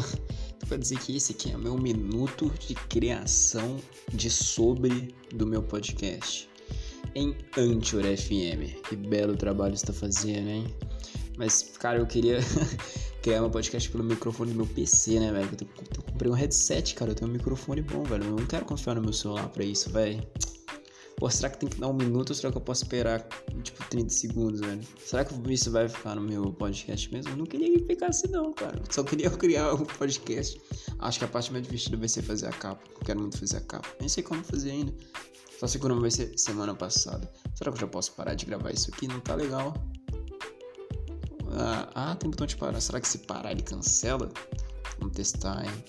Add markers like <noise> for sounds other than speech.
<laughs> para dizer que esse aqui é o meu minuto de criação de sobre do meu podcast em Anchor FM. Que belo trabalho está fazendo, hein? Mas, cara, eu queria <laughs> criar meu podcast pelo microfone do meu PC, né, velho? Eu, eu comprei um headset, cara. Eu tenho um microfone bom, velho. Eu não quero confiar no meu celular pra isso, velho. Pô, será que tem que dar um minuto ou será que eu posso esperar, tipo, 30 segundos, velho? Será que isso vai ficar no meu podcast mesmo? Eu não queria que ficasse, não, cara. Só queria <laughs> criar um podcast. Acho que a parte mais divertida vai ser fazer a capa. Eu quero muito fazer a capa. Nem sei como fazer ainda. Só sei quando vai ser semana passada. Será que eu já posso parar de gravar isso aqui? Não tá legal. Ah, ah tem botão de parar. Será que se parar ele cancela? Vamos testar, hein?